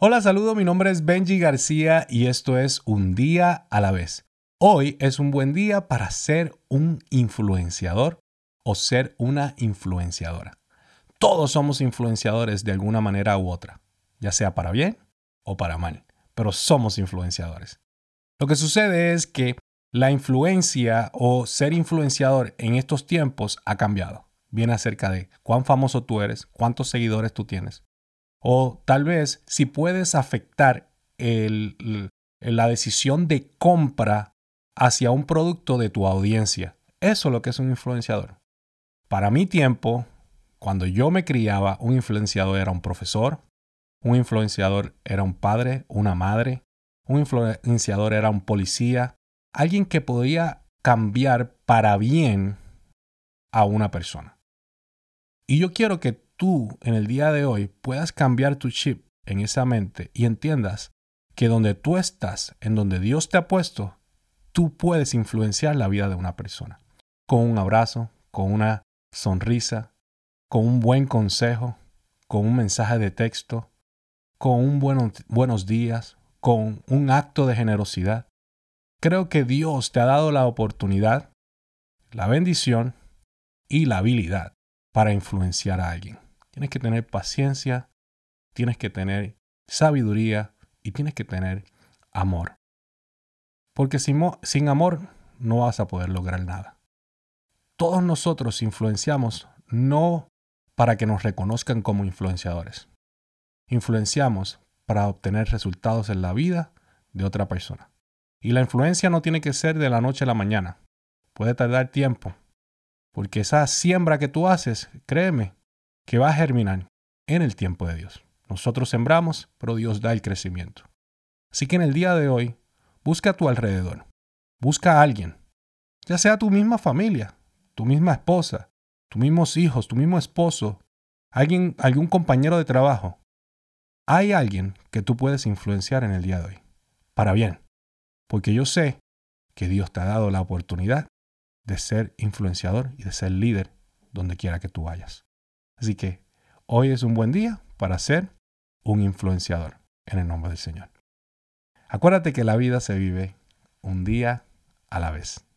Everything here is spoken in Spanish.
Hola, saludo, mi nombre es Benji García y esto es Un día a la vez. Hoy es un buen día para ser un influenciador o ser una influenciadora. Todos somos influenciadores de alguna manera u otra, ya sea para bien o para mal, pero somos influenciadores. Lo que sucede es que la influencia o ser influenciador en estos tiempos ha cambiado. Viene acerca de cuán famoso tú eres, cuántos seguidores tú tienes, o tal vez si puedes afectar la decisión de compra hacia un producto de tu audiencia. Eso es lo que es un influenciador. Para mi tiempo, cuando yo me criaba, un influenciador era un profesor, un influenciador era un padre, una madre, un influenciador era un policía, alguien que podía cambiar para bien a una persona. Y yo quiero que tú en el día de hoy puedas cambiar tu chip en esa mente y entiendas que donde tú estás, en donde Dios te ha puesto, tú puedes influenciar la vida de una persona. Con un abrazo, con una sonrisa, con un buen consejo, con un mensaje de texto, con un buenos días, con un acto de generosidad. Creo que Dios te ha dado la oportunidad, la bendición y la habilidad para influenciar a alguien. Tienes que tener paciencia, tienes que tener sabiduría y tienes que tener amor. Porque sin, amor no vas a poder lograr nada. Todos nosotros influenciamos no para que nos reconozcan como influenciadores. Influenciamos para obtener resultados en la vida de otra persona. Y la influencia no tiene que ser de la noche a la mañana. Puede tardar tiempo. Porque esa siembra que tú haces, créeme, que va a germinar en el tiempo de Dios. Nosotros sembramos, pero Dios da el crecimiento. Así que en el día de hoy, busca a tu alrededor. Busca a alguien, ya sea tu misma familia, tu misma esposa, tus mismos hijos, tu mismo esposo, alguien, algún compañero de trabajo. Hay alguien que tú puedes influenciar en el día de hoy, para bien, porque yo sé que Dios te ha dado la oportunidad de ser influenciador y de ser líder donde quiera que tú vayas. Así que hoy es un buen día para ser un influenciador en el nombre del Señor. Acuérdate que la vida se vive un día a la vez.